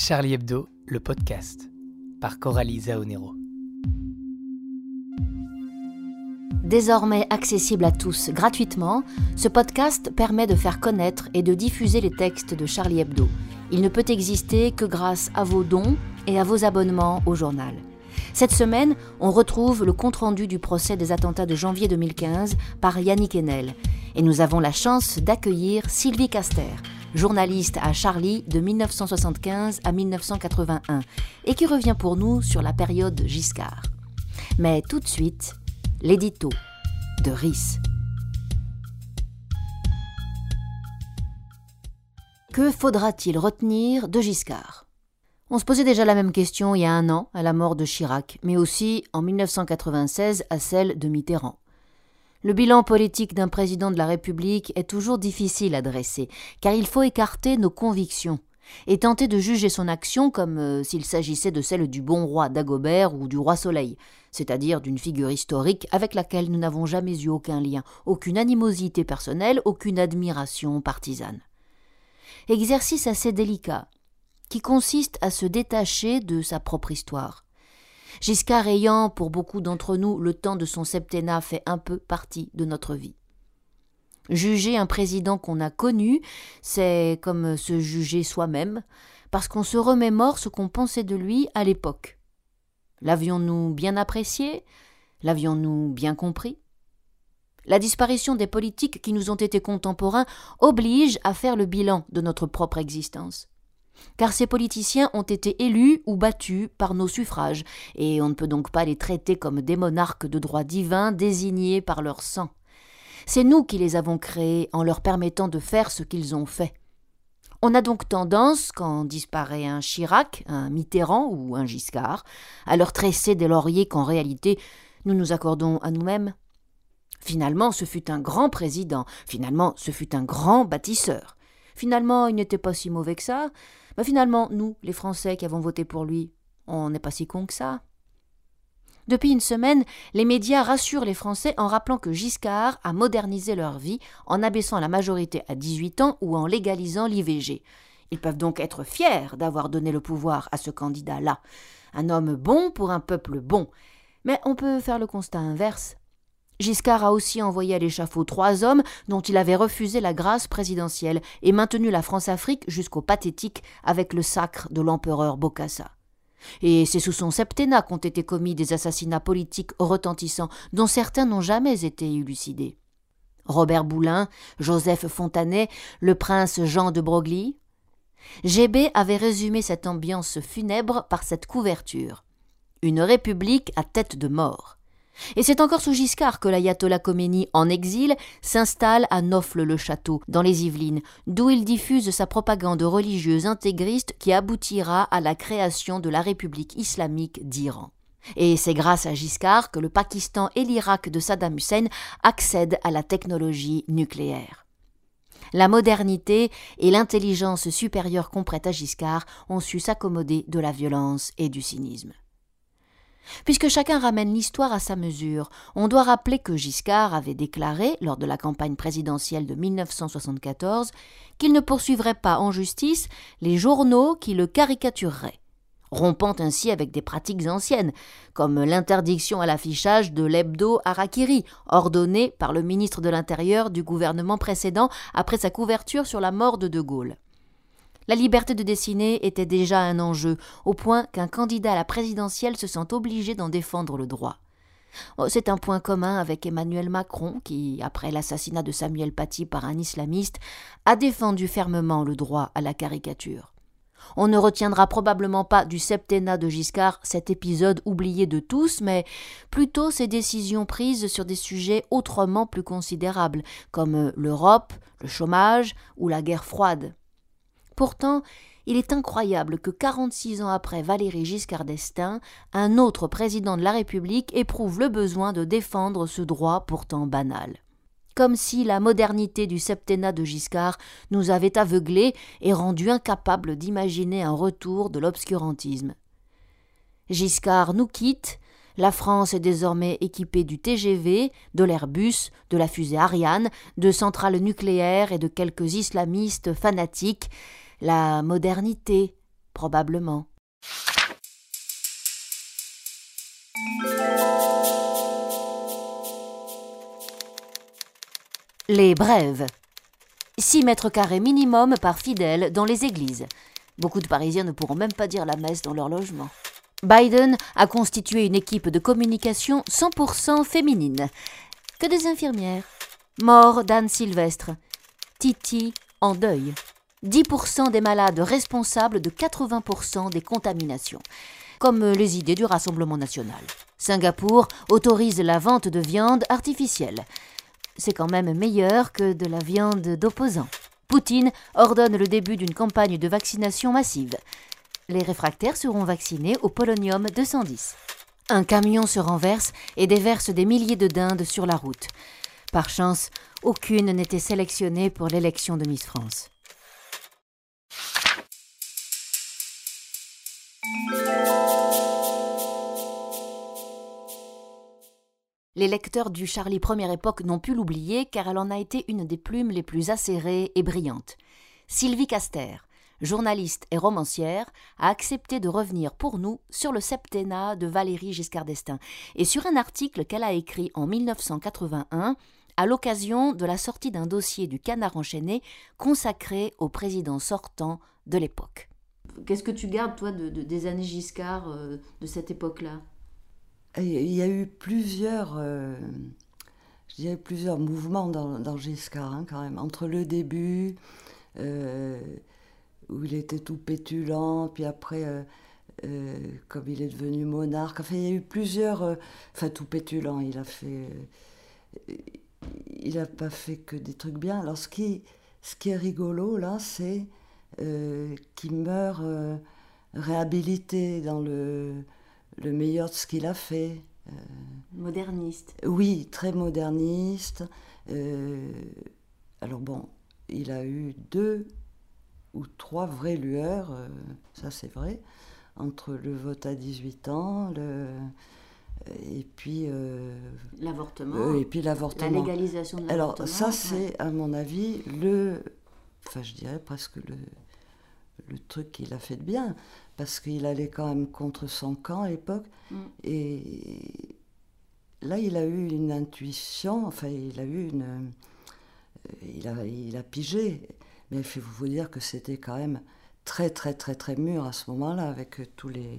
Charlie Hebdo, le podcast, par Coralie Zaonero. Désormais accessible à tous gratuitement, ce podcast permet de faire connaître et de diffuser les textes de Charlie Hebdo. Il ne peut exister que grâce à vos dons et à vos abonnements au journal. Cette semaine, on retrouve le compte-rendu du procès des attentats de janvier 2015 par Yannick Enel. Et nous avons la chance d'accueillir Sylvie Caster, journaliste à Charlie de 1975 à 1981, et qui revient pour nous sur la période Giscard. Mais tout de suite, l'édito de RIS. Que faudra-t-il retenir de Giscard? On se posait déjà la même question il y a un an, à la mort de Chirac, mais aussi en 1996 à celle de Mitterrand. Le bilan politique d'un président de la République est toujours difficile à dresser, car il faut écarter nos convictions et tenter de juger son action comme euh, s'il s'agissait de celle du bon roi Dagobert ou du roi Soleil, c'est-à-dire d'une figure historique avec laquelle nous n'avons jamais eu aucun lien, aucune animosité personnelle, aucune admiration partisane. Exercice assez délicat, qui consiste à se détacher de sa propre histoire, Giscard ayant, pour beaucoup d'entre nous, le temps de son septennat fait un peu partie de notre vie. Juger un président qu'on a connu, c'est comme se juger soi-même, parce qu'on se remémore ce qu'on pensait de lui à l'époque. L'avions-nous bien apprécié? L'avions-nous bien compris? La disparition des politiques qui nous ont été contemporains oblige à faire le bilan de notre propre existence car ces politiciens ont été élus ou battus par nos suffrages, et on ne peut donc pas les traiter comme des monarques de droit divin désignés par leur sang. C'est nous qui les avons créés en leur permettant de faire ce qu'ils ont fait. On a donc tendance, quand disparaît un Chirac, un Mitterrand ou un Giscard, à leur tresser des lauriers qu'en réalité nous nous accordons à nous-mêmes. Finalement, ce fut un grand président, finalement, ce fut un grand bâtisseur. Finalement, il n'était pas si mauvais que ça, mais finalement, nous, les Français qui avons voté pour lui, on n'est pas si cons que ça. Depuis une semaine, les médias rassurent les Français en rappelant que Giscard a modernisé leur vie en abaissant la majorité à 18 ans ou en légalisant l'IVG. Ils peuvent donc être fiers d'avoir donné le pouvoir à ce candidat-là. Un homme bon pour un peuple bon. Mais on peut faire le constat inverse. Giscard a aussi envoyé à l'échafaud trois hommes dont il avait refusé la grâce présidentielle et maintenu la France-Afrique jusqu'au pathétique avec le sacre de l'empereur Bokassa. Et c'est sous son septennat qu'ont été commis des assassinats politiques retentissants dont certains n'ont jamais été élucidés. Robert Boulin, Joseph Fontanet, le prince Jean de Broglie. GB avait résumé cette ambiance funèbre par cette couverture. Une république à tête de mort. Et c'est encore sous Giscard que l'ayatollah Khomeini, en exil, s'installe à Nofle-le-Château, dans les Yvelines, d'où il diffuse sa propagande religieuse intégriste qui aboutira à la création de la République islamique d'Iran. Et c'est grâce à Giscard que le Pakistan et l'Irak de Saddam Hussein accèdent à la technologie nucléaire. La modernité et l'intelligence supérieure qu'on prête à Giscard ont su s'accommoder de la violence et du cynisme. Puisque chacun ramène l'histoire à sa mesure, on doit rappeler que Giscard avait déclaré, lors de la campagne présidentielle de 1974, qu'il ne poursuivrait pas en justice les journaux qui le caricatureraient, rompant ainsi avec des pratiques anciennes, comme l'interdiction à l'affichage de l'hebdo Harakiri, ordonnée par le ministre de l'Intérieur du gouvernement précédent après sa couverture sur la mort de De Gaulle. La liberté de dessiner était déjà un enjeu, au point qu'un candidat à la présidentielle se sent obligé d'en défendre le droit. Oh, c'est un point commun avec Emmanuel Macron, qui, après l'assassinat de Samuel Paty par un islamiste, a défendu fermement le droit à la caricature. On ne retiendra probablement pas du septennat de Giscard cet épisode oublié de tous, mais plutôt ses décisions prises sur des sujets autrement plus considérables, comme l'Europe, le chômage ou la guerre froide. Pourtant, il est incroyable que 46 ans après Valéry Giscard d'Estaing, un autre président de la République éprouve le besoin de défendre ce droit pourtant banal. Comme si la modernité du septennat de Giscard nous avait aveuglés et rendus incapables d'imaginer un retour de l'obscurantisme. Giscard nous quitte, la France est désormais équipée du TGV, de l'Airbus, de la fusée Ariane, de centrales nucléaires et de quelques islamistes fanatiques, la modernité Probablement. Les brèves. 6 mètres carrés minimum par fidèle dans les églises. Beaucoup de Parisiens ne pourront même pas dire la messe dans leur logement. Biden a constitué une équipe de communication 100% féminine. Que des infirmières. Mort d'Anne Sylvestre. Titi en deuil. 10% des malades responsables de 80% des contaminations. Comme les idées du Rassemblement national. Singapour autorise la vente de viande artificielle. C'est quand même meilleur que de la viande d'opposants. Poutine ordonne le début d'une campagne de vaccination massive. Les réfractaires seront vaccinés au polonium 210. Un camion se renverse et déverse des milliers de dindes sur la route. Par chance, aucune n'était sélectionnée pour l'élection de Miss France. Les lecteurs du Charlie Première Époque n'ont pu l'oublier car elle en a été une des plumes les plus acérées et brillantes. Sylvie Caster, journaliste et romancière, a accepté de revenir pour nous sur le septennat de Valérie Giscard d'Estaing et sur un article qu'elle a écrit en 1981 à l'occasion de la sortie d'un dossier du Canard enchaîné consacré au président sortant de l'époque. Qu'est-ce que tu gardes, toi, des années Giscard, euh, de cette époque-là? Il y a eu plusieurs, euh, je plusieurs mouvements dans, Giscard, hein, quand même. Entre le début, euh, où il était tout pétulant, puis après, comme il est devenu monarque. Enfin, il y a eu plusieurs. enfin, tout pétulant, il a fait. il n'a pas fait que des trucs bien. Alors, ce qui, ce qui est rigolo, là, c'est qu'il meurt réhabilité dans le le meilleur de ce qu'il a fait. Euh, moderniste. Oui, très moderniste. Euh, alors bon, il a eu deux ou trois vraies lueurs, euh, ça c'est vrai, entre le vote à 18 ans, le, et puis l'avortement. et puis l'avortement. La légalisation de l'avortement. Alors ça c'est à mon avis le, enfin je dirais presque le, le truc qu'il a fait de bien parce qu'il allait quand même contre son camp à l'époque. Mm. Et là, il a eu une intuition, enfin, il a eu une. Euh, il a, il a pigé. Mais il faut vous dire que c'était quand même très, très, très, très mûr à ce moment-là, avec tous les,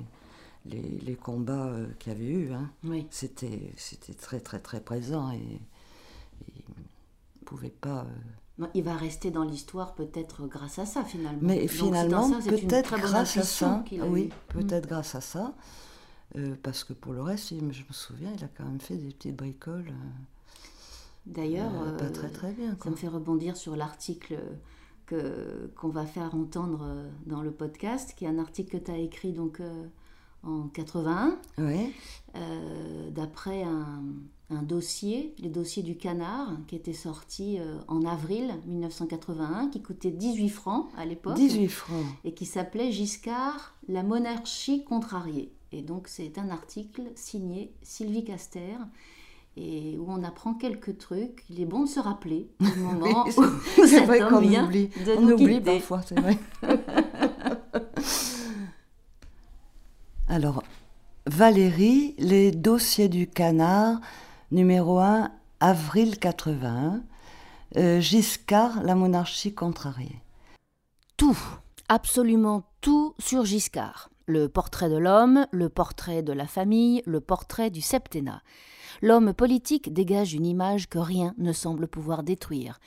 les, combats euh, qu'il y avait eu. Hein. Oui. C'était, c'était très, très, très présent et, il ne pouvait pas. Euh, il va rester dans l'histoire peut-être grâce à ça finalement. Mais finalement, peut-être grâce à ça. Oui, peut-être grâce à ça. parce que pour le reste, je me souviens, il a quand même fait des petites bricoles. Euh, D'ailleurs, euh, pas très très bien. Ça me fait rebondir sur l'article que qu'on va faire entendre euh, dans le podcast, qui est un article que tu as écrit donc en 81, oui. d'après un, un dossier, les dossiers du canard, qui était sorti euh, en avril 1981, qui coûtait 18 francs à l'époque. 18 francs. Et qui s'appelait Giscard, la monarchie contrariée. Et donc c'est un article signé Sylvie Caster et où on apprend quelques trucs. Il est bon de se rappeler du moment où vrai oublie. on oublie parfois, c'est vrai. Alors, Valérie, les dossiers du canard, Numéro 1, avril 81. Euh, Giscard, la monarchie contrariée. Tout, absolument tout sur Giscard. Le portrait de l'homme, le portrait de la famille, le portrait du septennat. L'homme politique dégage une image que rien ne semble pouvoir détruire.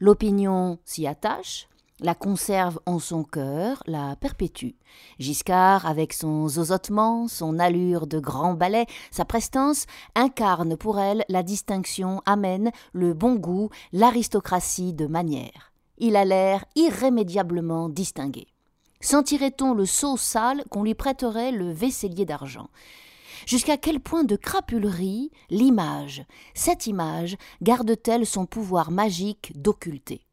L'opinion s'y attache, la conserve en son cœur, la perpétue. Giscard, avec son zozotement, son allure de grand ballet, sa prestance, incarne pour elle la distinction amène, le bon goût, l'aristocratie de manière. Il a l'air irrémédiablement distingué. Sentirait-on le sceau sale qu'on lui prêterait le vaisselier d'argent? Jusqu'à quel point de crapulerie l'image, cette image, garde-t-elle son pouvoir magique d'occulter?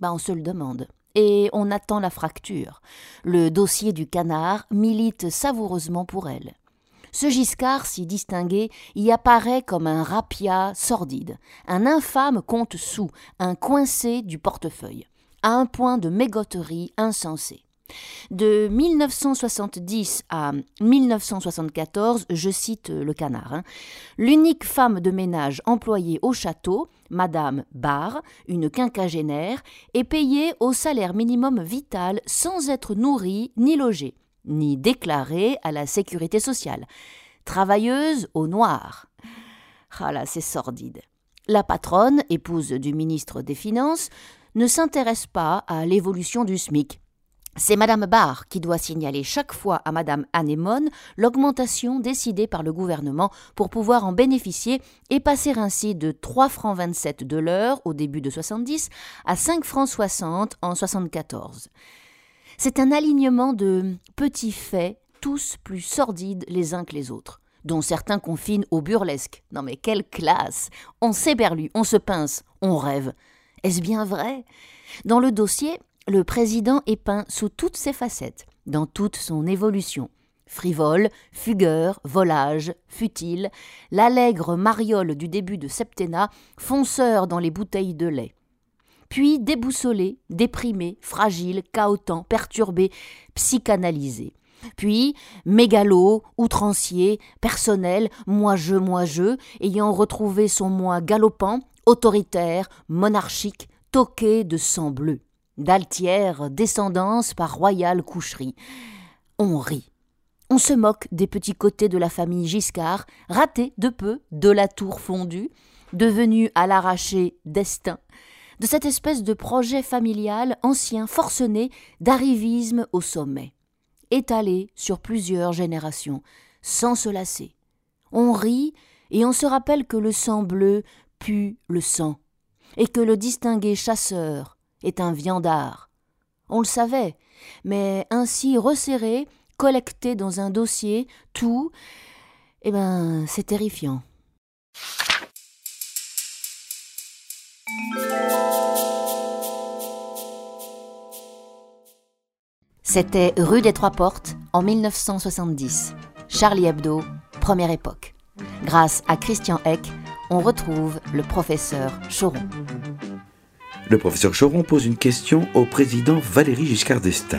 Ben, On se le demande et on attend la fracture. Le dossier du canard milite savoureusement pour elle. Ce Giscard si distingué y apparaît comme un rapia sordide, un infâme compte sous, un coincé du portefeuille, à un point de mégoterie insensée. De 1970 à 1974, je cite le canard, hein, l'unique femme de ménage employée au château, Madame Barre, une quinquagénaire, est payée au salaire minimum vital sans être nourrie ni logée, ni déclarée à la sécurité sociale. Travailleuse au noir. Ah là, c'est sordide. La patronne, épouse du ministre des Finances, ne s'intéresse pas à l'évolution du SMIC. C'est Madame Barr qui doit signaler chaque fois à Madame Anémone l'augmentation décidée par le gouvernement pour pouvoir en bénéficier et passer ainsi de 3 francs 27 de l'heure au début de 70 à 5 francs 60 en 74. C'est un alignement de petits faits, tous plus sordides les uns que les autres dont certains confinent au burlesque. Non mais quelle classe On s'éberlue, on se pince, on rêve. Est-ce bien vrai? Dans le dossier, le président est peint sous toutes ses facettes, dans toute son évolution. Frivole, fugueur, volage, futile, l'allègre mariole du début de septennat, fonceur dans les bouteilles de lait. Puis déboussolé, déprimé, fragile, chaotant, perturbé, psychanalysé. Puis, mégalo, outrancier, personnel, moi-je, moi-je, ayant retrouvé son moi galopant, autoritaire, monarchique, toqué de sang bleu d'altière descendance par royale coucherie. On rit. On se moque des petits côtés de la famille Giscard, ratés de peu de la tour fondue, devenue à l'arraché destin, de cette espèce de projet familial ancien forcené d'arrivisme au sommet, étalé sur plusieurs générations, sans se lasser. On rit et on se rappelle que le sang bleu pue le sang, et que le distingué chasseur, est un viandard. On le savait, mais ainsi resserré, collecté dans un dossier, tout, eh ben, c'est terrifiant. C'était rue des Trois Portes en 1970. Charlie Hebdo, première époque. Grâce à Christian Eck, on retrouve le professeur Choron. Le professeur Choron pose une question au président Valéry Giscard d'Estaing.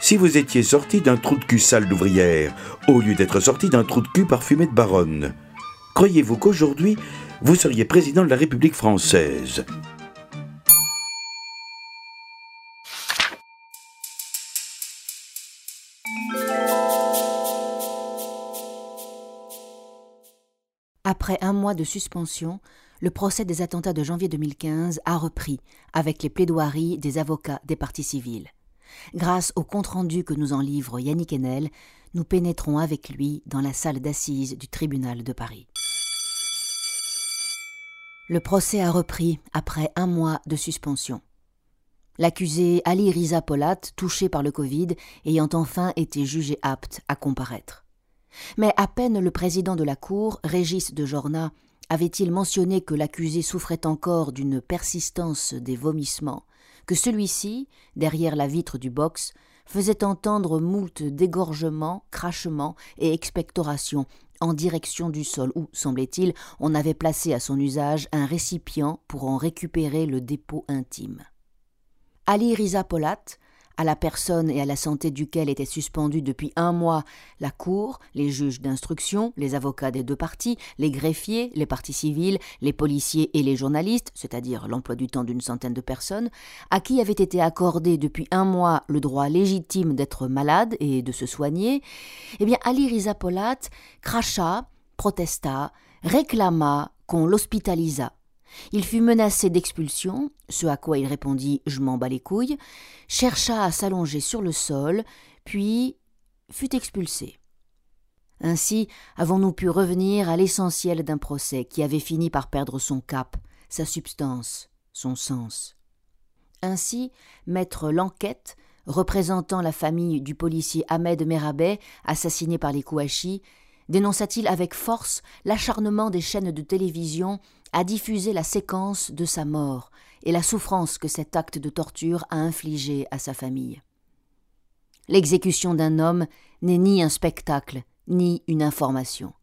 Si vous étiez sorti d'un trou de cul sale d'ouvrière, au lieu d'être sorti d'un trou de cul parfumé de baronne, croyez-vous qu'aujourd'hui, vous seriez président de la République française? Après un mois de suspension, le procès des attentats de janvier 2015 a repris avec les plaidoiries des avocats des partis civils. Grâce au compte-rendu que nous en livre Yannick Enel, nous pénétrons avec lui dans la salle d'assises du tribunal de Paris. Le procès a repris après un mois de suspension. L'accusé Ali Riza Polat, touché par le Covid, ayant enfin été jugé apte à comparaître. Mais à peine le président de la Cour, Régis de Jorna, avait-il mentionné que l'accusé souffrait encore d'une persistance des vomissements, que celui-ci, derrière la vitre du box, faisait entendre moult dégorgements, crachements et expectorations en direction du sol où, semblait-il, on avait placé à son usage un récipient pour en récupérer le dépôt intime. Ali Riza Polat, à la personne et à la santé duquel était suspendue depuis un mois la Cour, les juges d'instruction, les avocats des deux parties, les greffiers, les parties civiles, les policiers et les journalistes, c'est-à-dire l'emploi du temps d'une centaine de personnes, à qui avait été accordé depuis un mois le droit légitime d'être malade et de se soigner, eh bien Ali Rizapolat cracha, protesta, réclama qu'on l'hospitalisa il fut menacé d'expulsion, ce à quoi il répondit Je m'en bats les couilles, chercha à s'allonger sur le sol, puis fut expulsé. Ainsi avons-nous pu revenir à l'essentiel d'un procès qui avait fini par perdre son cap, sa substance, son sens. Ainsi, maître L'Enquête, représentant la famille du policier Ahmed Merabet, assassiné par les Kouachi, dénonça-t-il avec force l'acharnement des chaînes de télévision à diffuser la séquence de sa mort et la souffrance que cet acte de torture a infligée à sa famille. L'exécution d'un homme n'est ni un spectacle, ni une information.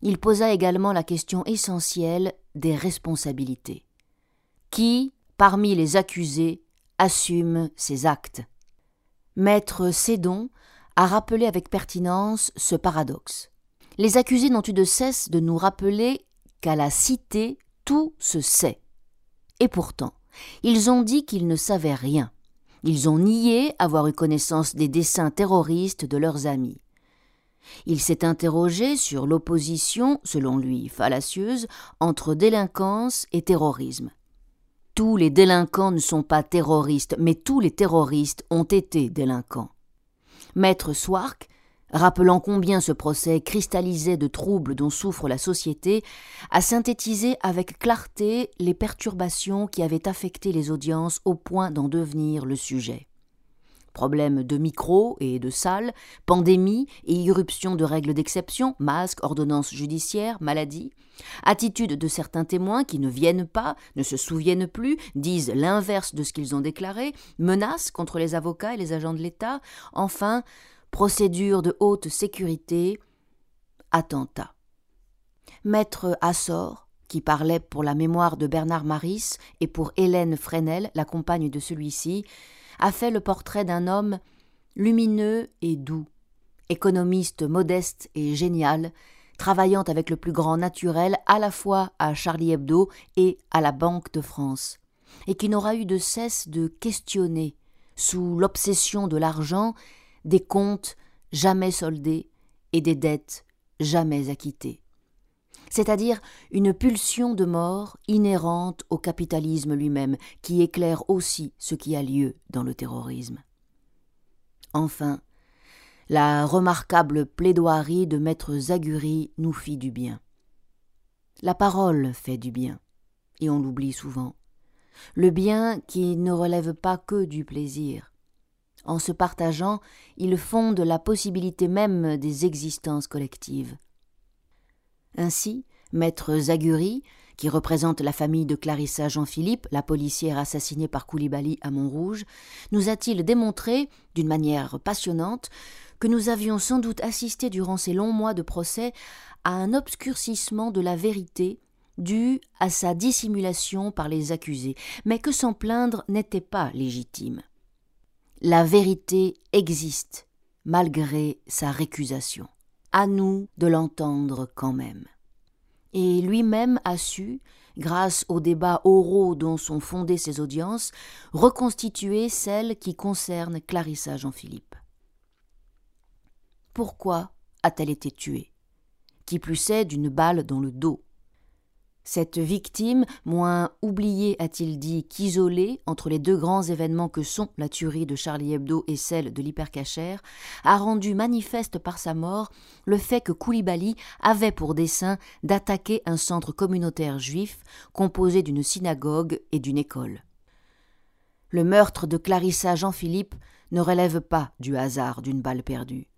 Il posa également la question essentielle des responsabilités. Qui, parmi les accusés, assume ses actes? Maître Sédon a rappelé avec pertinence ce paradoxe. Les accusés n'ont eu de cesse de nous rappeler qu'à la cité tout se sait. Et pourtant, ils ont dit qu'ils ne savaient rien. Ils ont nié avoir eu connaissance des dessins terroristes de leurs amis. Il s'est interrogé sur l'opposition, selon lui fallacieuse, entre délinquance et terrorisme. Tous les délinquants ne sont pas terroristes, mais tous les terroristes ont été délinquants. Maître Swark, rappelant combien ce procès cristallisait de troubles dont souffre la société, a synthétisé avec clarté les perturbations qui avaient affecté les audiences au point d'en devenir le sujet. Problèmes de micro et de salle, pandémie et irruption de règles d'exception, masques, ordonnances judiciaires, maladies, attitude de certains témoins qui ne viennent pas, ne se souviennent plus, disent l'inverse de ce qu'ils ont déclaré, menaces contre les avocats et les agents de l'État, enfin, procédure de haute sécurité, attentat. Maître Assor, qui parlait pour la mémoire de Bernard Maris et pour Hélène Fresnel, la compagne de celui-ci, a fait le portrait d'un homme lumineux et doux, économiste modeste et génial, travaillant avec le plus grand naturel à la fois à Charlie Hebdo et à la Banque de France, et qui n'aura eu de cesse de questionner, sous l'obsession de l'argent, des comptes jamais soldés et des dettes jamais acquittées c'est-à-dire une pulsion de mort inhérente au capitalisme lui-même, qui éclaire aussi ce qui a lieu dans le terrorisme. Enfin, la remarquable plaidoirie de maître Zaguri nous fit du bien. La parole fait du bien, et on l'oublie souvent. Le bien qui ne relève pas que du plaisir. En se partageant, il fonde la possibilité même des existences collectives. Ainsi, Maître Zaguri, qui représente la famille de Clarissa Jean-Philippe, la policière assassinée par Koulibaly à Montrouge, nous a-t-il démontré, d'une manière passionnante, que nous avions sans doute assisté durant ces longs mois de procès à un obscurcissement de la vérité dû à sa dissimulation par les accusés, mais que s'en plaindre n'était pas légitime. La vérité existe, malgré sa récusation. À nous de l'entendre quand même et lui-même a su, grâce aux débats oraux dont sont fondées ses audiences, reconstituer celles qui concernent Clarissa Jean-Philippe. Pourquoi a-t-elle été tuée? Qui plus est d'une balle dans le dos cette victime, moins oubliée, a-t-il dit, qu'isolée entre les deux grands événements que sont la tuerie de Charlie Hebdo et celle de l'hypercachère, a rendu manifeste par sa mort le fait que Koulibaly avait pour dessein d'attaquer un centre communautaire juif composé d'une synagogue et d'une école. Le meurtre de Clarissa Jean-Philippe ne relève pas du hasard d'une balle perdue.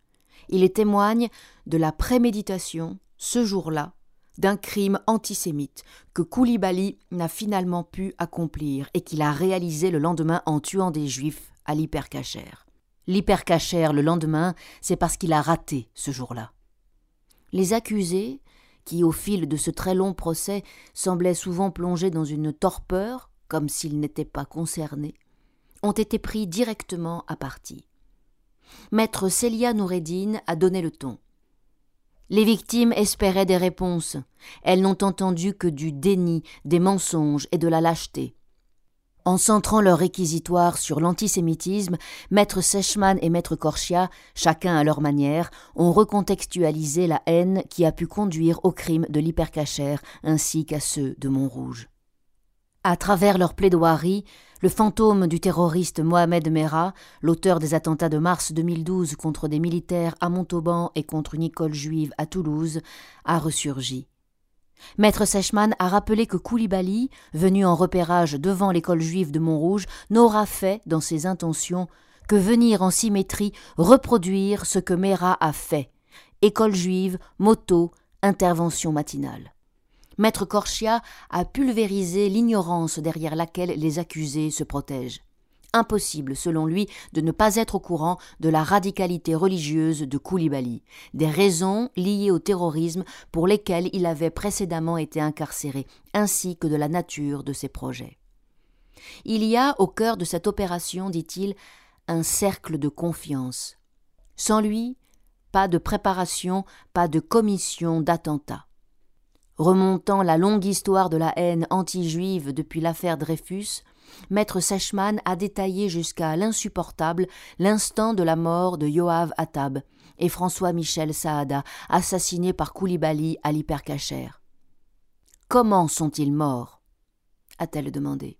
Il témoigne de la préméditation, ce jour-là, d'un crime antisémite que Koulibaly n'a finalement pu accomplir et qu'il a réalisé le lendemain en tuant des juifs à l'hypercachère. L'hypercachère le lendemain, c'est parce qu'il a raté ce jour-là. Les accusés, qui au fil de ce très long procès semblaient souvent plongés dans une torpeur, comme s'ils n'étaient pas concernés, ont été pris directement à partie. Maître Célia Noureddin a donné le ton. Les victimes espéraient des réponses. Elles n'ont entendu que du déni, des mensonges et de la lâcheté. En centrant leur réquisitoire sur l'antisémitisme, maître Sechman et maître Korchia, chacun à leur manière, ont recontextualisé la haine qui a pu conduire au crime de l'hypercachère ainsi qu'à ceux de Montrouge. À travers leur plaidoirie, le fantôme du terroriste Mohamed Merah, l'auteur des attentats de mars 2012 contre des militaires à Montauban et contre une école juive à Toulouse, a ressurgi. Maître Sechman a rappelé que Koulibaly, venu en repérage devant l'école juive de Montrouge, n'aura fait, dans ses intentions, que venir en symétrie reproduire ce que Merah a fait. École juive, moto, intervention matinale. Maître Corchia a pulvérisé l'ignorance derrière laquelle les accusés se protègent. Impossible, selon lui, de ne pas être au courant de la radicalité religieuse de Koulibaly, des raisons liées au terrorisme pour lesquelles il avait précédemment été incarcéré, ainsi que de la nature de ses projets. Il y a, au cœur de cette opération, dit-il, un cercle de confiance. Sans lui, pas de préparation, pas de commission d'attentat. Remontant la longue histoire de la haine anti-juive depuis l'affaire Dreyfus, Maître Sechman a détaillé jusqu'à l'insupportable l'instant de la mort de Yoav Attab et François-Michel Saada, assassinés par Koulibaly à l'hypercacher. Comment sont-ils morts? a-t-elle demandé.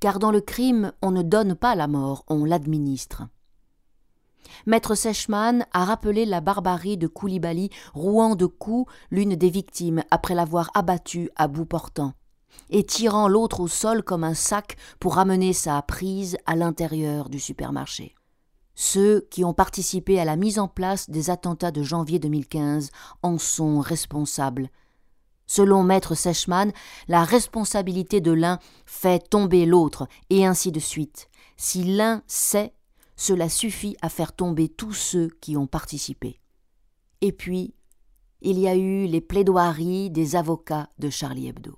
Car dans le crime, on ne donne pas la mort, on l'administre. Maître Sechman a rappelé la barbarie de Koulibaly rouant de coups l'une des victimes après l'avoir abattue à bout portant et tirant l'autre au sol comme un sac pour ramener sa prise à l'intérieur du supermarché. Ceux qui ont participé à la mise en place des attentats de janvier 2015 en sont responsables. Selon maître Sechman, la responsabilité de l'un fait tomber l'autre, et ainsi de suite. Si l'un sait, cela suffit à faire tomber tous ceux qui ont participé. Et puis, il y a eu les plaidoiries des avocats de Charlie Hebdo.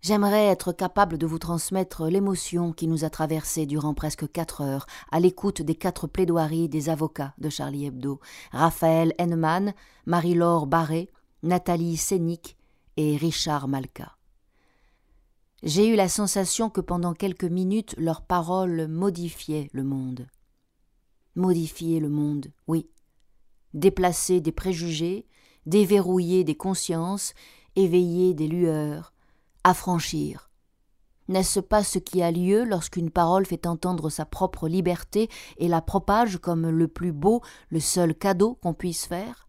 J'aimerais être capable de vous transmettre l'émotion qui nous a traversée durant presque quatre heures à l'écoute des quatre plaidoiries des avocats de Charlie Hebdo, Raphaël Henneman, Marie-Laure Barré, Nathalie Sénic et Richard Malka. J'ai eu la sensation que pendant quelques minutes leurs paroles modifiaient le monde. Modifier le monde, oui. Déplacer des préjugés, déverrouiller des consciences, éveiller des lueurs, affranchir. N'est-ce pas ce qui a lieu lorsqu'une parole fait entendre sa propre liberté et la propage comme le plus beau, le seul cadeau qu'on puisse faire?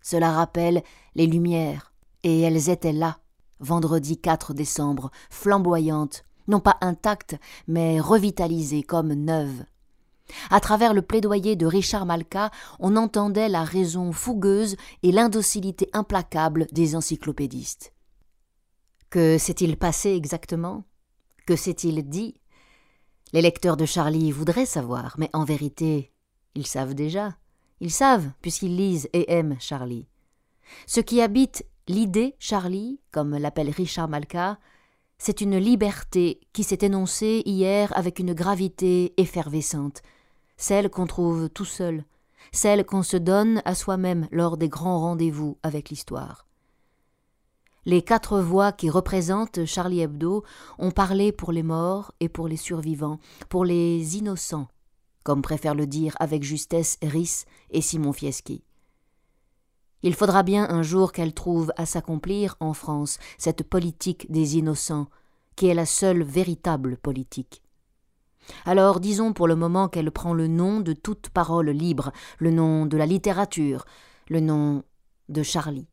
Cela rappelle les Lumières, et elles étaient là, vendredi 4 décembre, flamboyantes, non pas intactes, mais revitalisées comme neuves. À travers le plaidoyer de Richard Malka, on entendait la raison fougueuse et l'indocilité implacable des encyclopédistes. Que s'est-il passé exactement? Que s'est-il dit? Les lecteurs de Charlie voudraient savoir, mais en vérité, ils savent déjà. Ils savent, puisqu'ils lisent et aiment Charlie. Ce qui habite l'idée Charlie, comme l'appelle Richard Malka, c'est une liberté qui s'est énoncée hier avec une gravité effervescente, celle qu'on trouve tout seul, celle qu'on se donne à soi-même lors des grands rendez-vous avec l'histoire. Les quatre voix qui représentent Charlie Hebdo ont parlé pour les morts et pour les survivants, pour les innocents, comme préfèrent le dire avec justesse Rhys et Simon Fieschi. Il faudra bien un jour qu'elle trouve à s'accomplir en France cette politique des innocents, qui est la seule véritable politique. Alors disons pour le moment qu'elle prend le nom de toute parole libre, le nom de la littérature, le nom de Charlie.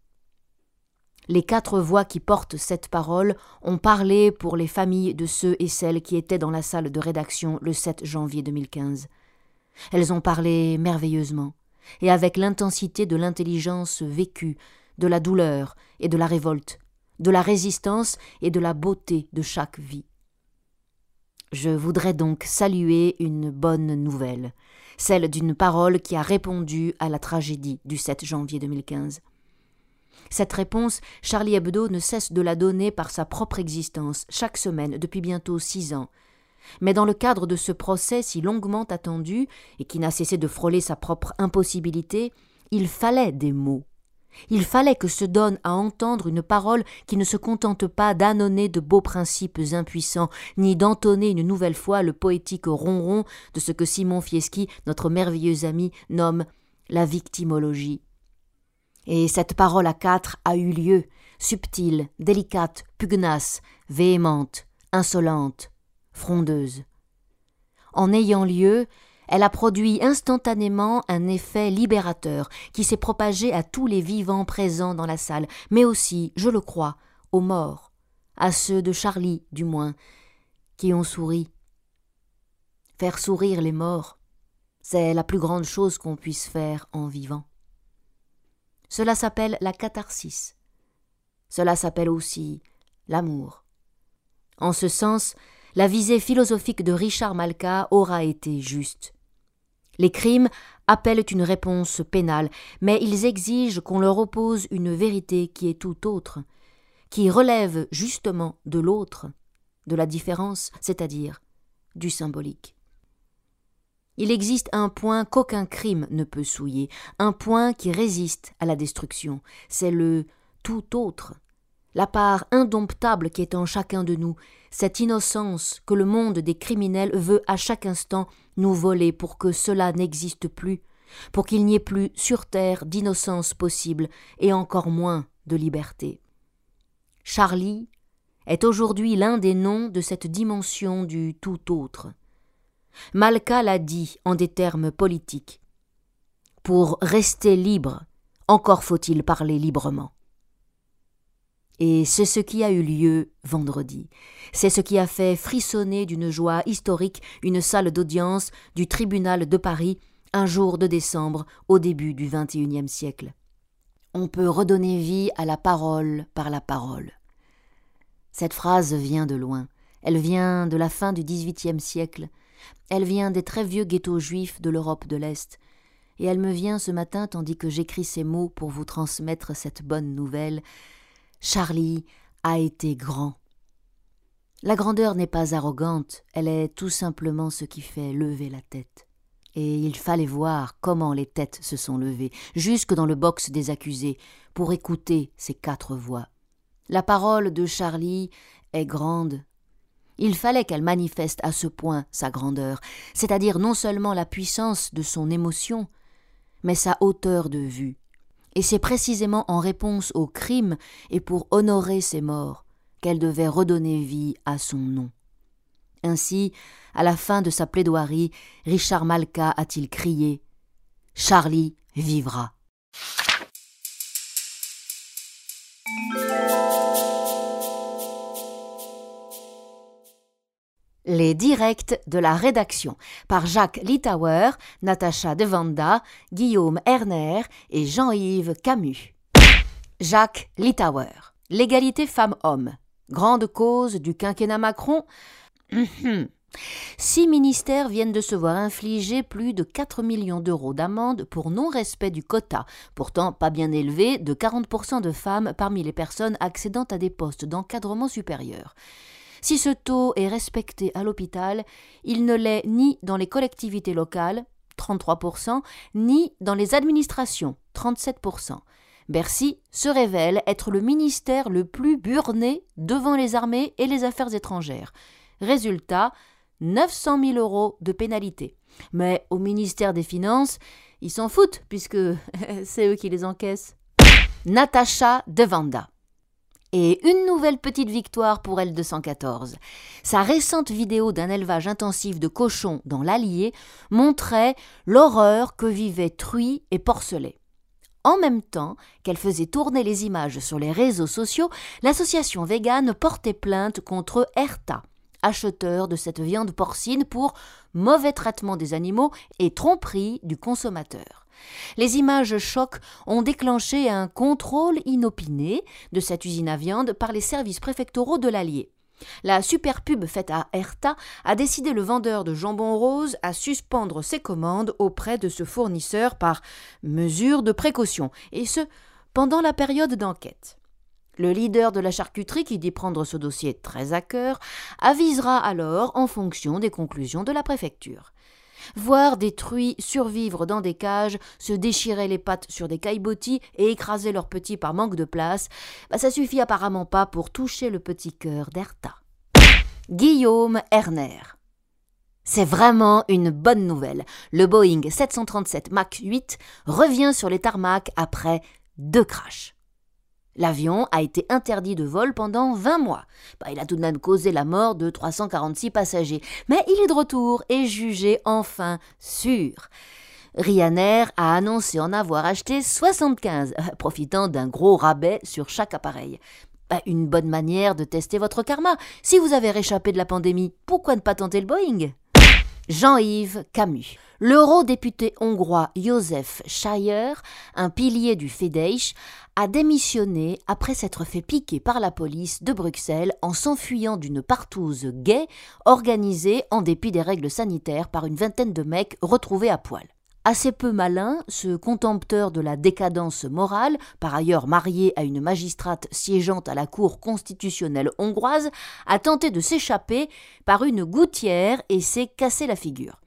Les quatre voix qui portent cette parole ont parlé pour les familles de ceux et celles qui étaient dans la salle de rédaction le 7 janvier 2015. Elles ont parlé merveilleusement, et avec l'intensité de l'intelligence vécue, de la douleur et de la révolte, de la résistance et de la beauté de chaque vie. Je voudrais donc saluer une bonne nouvelle, celle d'une parole qui a répondu à la tragédie du 7 janvier 2015. Cette réponse, Charlie Hebdo ne cesse de la donner par sa propre existence, chaque semaine, depuis bientôt six ans. Mais dans le cadre de ce procès si longuement attendu, et qui n'a cessé de frôler sa propre impossibilité, il fallait des mots. Il fallait que se donne à entendre une parole qui ne se contente pas d'annonner de beaux principes impuissants, ni d'entonner une nouvelle fois le poétique ronron de ce que Simon Fieschi, notre merveilleux ami, nomme la victimologie. Et cette parole à quatre a eu lieu, subtile, délicate, pugnace, véhémente, insolente, frondeuse. En ayant lieu, elle a produit instantanément un effet libérateur qui s'est propagé à tous les vivants présents dans la salle, mais aussi, je le crois, aux morts, à ceux de Charlie, du moins, qui ont souri. Faire sourire les morts, c'est la plus grande chose qu'on puisse faire en vivant. Cela s'appelle la catharsis. Cela s'appelle aussi l'amour. En ce sens, la visée philosophique de Richard Malka aura été juste. Les crimes appellent une réponse pénale, mais ils exigent qu'on leur oppose une vérité qui est tout autre, qui relève justement de l'autre, de la différence, c'est-à-dire du symbolique. Il existe un point qu'aucun crime ne peut souiller, un point qui résiste à la destruction, c'est le tout autre, la part indomptable qui est en chacun de nous, cette innocence que le monde des criminels veut à chaque instant nous voler pour que cela n'existe plus, pour qu'il n'y ait plus sur terre d'innocence possible et encore moins de liberté. Charlie est aujourd'hui l'un des noms de cette dimension du tout autre. Malka l'a dit en des termes politiques. Pour rester libre, encore faut-il parler librement. Et c'est ce qui a eu lieu vendredi. C'est ce qui a fait frissonner d'une joie historique une salle d'audience du tribunal de Paris un jour de décembre au début du XXIe siècle. On peut redonner vie à la parole par la parole. Cette phrase vient de loin. Elle vient de la fin du XVIIIe siècle. Elle vient des très vieux ghettos juifs de l'Europe de l'Est. Et elle me vient ce matin tandis que j'écris ces mots pour vous transmettre cette bonne nouvelle. Charlie a été grand. La grandeur n'est pas arrogante, elle est tout simplement ce qui fait lever la tête. Et il fallait voir comment les têtes se sont levées, jusque dans le box des accusés, pour écouter ces quatre voix. La parole de Charlie est grande. Il fallait qu'elle manifeste à ce point sa grandeur, c'est-à-dire non seulement la puissance de son émotion, mais sa hauteur de vue. Et c'est précisément en réponse au crime et pour honorer ses morts qu'elle devait redonner vie à son nom. Ainsi, à la fin de sa plaidoirie, Richard Malka a-t-il crié Charlie vivra. Les directs de la rédaction par Jacques Littauer, Natacha Devanda, Guillaume Erner et Jean-Yves Camus. Jacques Littauer. L'égalité femmes-hommes. Grande cause du quinquennat Macron. Six ministères viennent de se voir infliger plus de 4 millions d'euros d'amende pour non-respect du quota, pourtant pas bien élevé, de 40% de femmes parmi les personnes accédant à des postes d'encadrement supérieur. Si ce taux est respecté à l'hôpital, il ne l'est ni dans les collectivités locales, 33%, ni dans les administrations, 37%. Bercy se révèle être le ministère le plus burné devant les armées et les affaires étrangères. Résultat, 900 000 euros de pénalité. Mais au ministère des Finances, ils s'en foutent, puisque c'est eux qui les encaissent. Natacha Devanda. Et une nouvelle petite victoire pour L214. Sa récente vidéo d'un élevage intensif de cochons dans l'Allier montrait l'horreur que vivaient truies et porcelets. En même temps qu'elle faisait tourner les images sur les réseaux sociaux, l'association végane portait plainte contre Erta, acheteur de cette viande porcine pour mauvais traitement des animaux et tromperie du consommateur. Les images chocs ont déclenché un contrôle inopiné de cette usine à viande par les services préfectoraux de l'Allier. La super pub faite à Erta a décidé le vendeur de jambon rose à suspendre ses commandes auprès de ce fournisseur par mesure de précaution, et ce, pendant la période d'enquête. Le leader de la charcuterie, qui dit prendre ce dossier très à cœur, avisera alors en fonction des conclusions de la préfecture. Voir des truies survivre dans des cages, se déchirer les pattes sur des caillebotis et écraser leurs petits par manque de place, bah, ça suffit apparemment pas pour toucher le petit cœur d'Erta. Guillaume Erner. C'est vraiment une bonne nouvelle. Le Boeing 737 MAX 8 revient sur les tarmacs après deux crashs. L'avion a été interdit de vol pendant 20 mois. Bah, il a tout de même causé la mort de 346 passagers. Mais il est de retour et jugé enfin sûr. Ryanair a annoncé en avoir acheté 75, euh, profitant d'un gros rabais sur chaque appareil. Bah, une bonne manière de tester votre karma. Si vous avez réchappé de la pandémie, pourquoi ne pas tenter le Boeing? Jean-Yves Camus. L'eurodéputé hongrois Josef Schayer, un pilier du Fidesz, a démissionné après s'être fait piquer par la police de Bruxelles en s'enfuyant d'une partouze gay organisée en dépit des règles sanitaires par une vingtaine de mecs retrouvés à poil. Assez peu malin, ce contempteur de la décadence morale, par ailleurs marié à une magistrate siégeante à la Cour constitutionnelle hongroise, a tenté de s'échapper par une gouttière et s'est cassé la figure.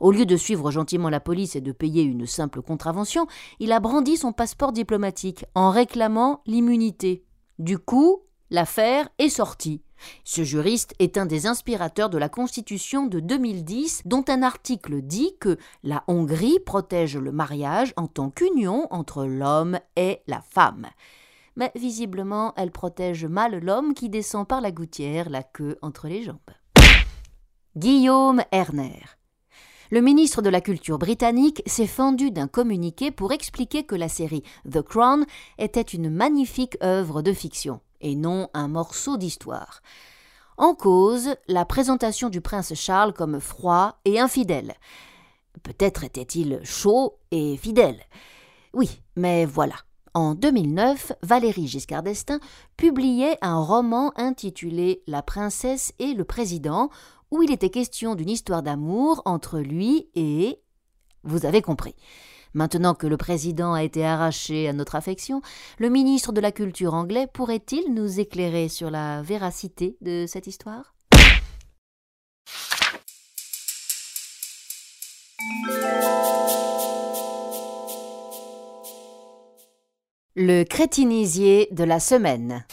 Au lieu de suivre gentiment la police et de payer une simple contravention, il a brandi son passeport diplomatique en réclamant l'immunité. Du coup, l'affaire est sortie. Ce juriste est un des inspirateurs de la Constitution de 2010 dont un article dit que la Hongrie protège le mariage en tant qu'union entre l'homme et la femme. Mais visiblement, elle protège mal l'homme qui descend par la gouttière, la queue entre les jambes. Guillaume Erner. Le ministre de la Culture britannique s'est fendu d'un communiqué pour expliquer que la série The Crown était une magnifique œuvre de fiction et non un morceau d'histoire. En cause, la présentation du prince Charles comme froid et infidèle. Peut-être était-il chaud et fidèle. Oui, mais voilà. En 2009, Valérie Giscard d'Estaing publiait un roman intitulé La princesse et le président, où il était question d'une histoire d'amour entre lui et... Vous avez compris. Maintenant que le président a été arraché à notre affection, le ministre de la Culture anglais pourrait-il nous éclairer sur la véracité de cette histoire? Le crétinisier de la semaine.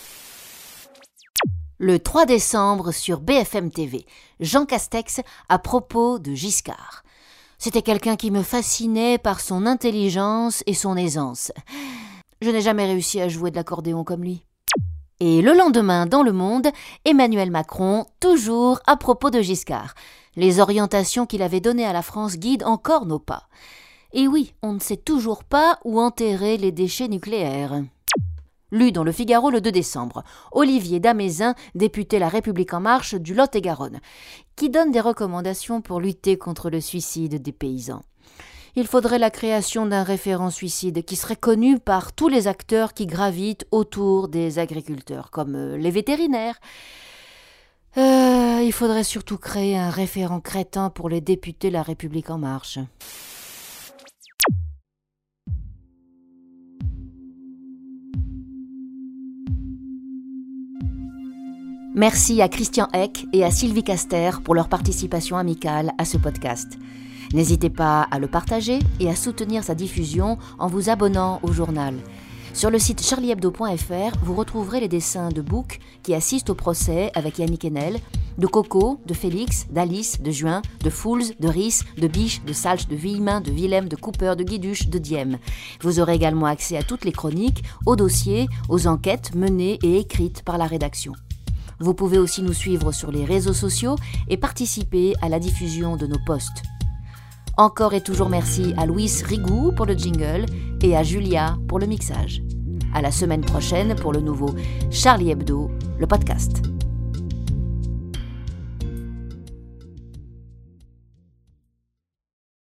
Le 3 décembre sur BFM TV, Jean Castex à propos de Giscard. C'était quelqu'un qui me fascinait par son intelligence et son aisance. Je n'ai jamais réussi à jouer de l'accordéon comme lui. Et le lendemain, dans Le Monde, Emmanuel Macron, toujours à propos de Giscard. Les orientations qu'il avait données à la France guident encore nos pas. Et oui, on ne sait toujours pas où enterrer les déchets nucléaires. Lu dans le Figaro le 2 décembre, Olivier Damézin, député La République en marche du Lot-et-Garonne, qui donne des recommandations pour lutter contre le suicide des paysans. Il faudrait la création d'un référent suicide qui serait connu par tous les acteurs qui gravitent autour des agriculteurs, comme euh, les vétérinaires. Euh, il faudrait surtout créer un référent crétin pour les députés La République en marche. Merci à Christian Eck et à Sylvie Caster pour leur participation amicale à ce podcast. N'hésitez pas à le partager et à soutenir sa diffusion en vous abonnant au journal. Sur le site charliehebdo.fr, vous retrouverez les dessins de Book qui assistent au procès avec Yannick Enel, de Coco, de Félix, d'Alice, de Juin, de Fools, de Rhys, de Biche, de Salch, de Villemin, de Willem, de Cooper, de Guiduche, de Diem. Vous aurez également accès à toutes les chroniques, aux dossiers, aux enquêtes menées et écrites par la rédaction. Vous pouvez aussi nous suivre sur les réseaux sociaux et participer à la diffusion de nos posts. Encore et toujours merci à Louis Rigou pour le jingle et à Julia pour le mixage. À la semaine prochaine pour le nouveau Charlie Hebdo, le podcast.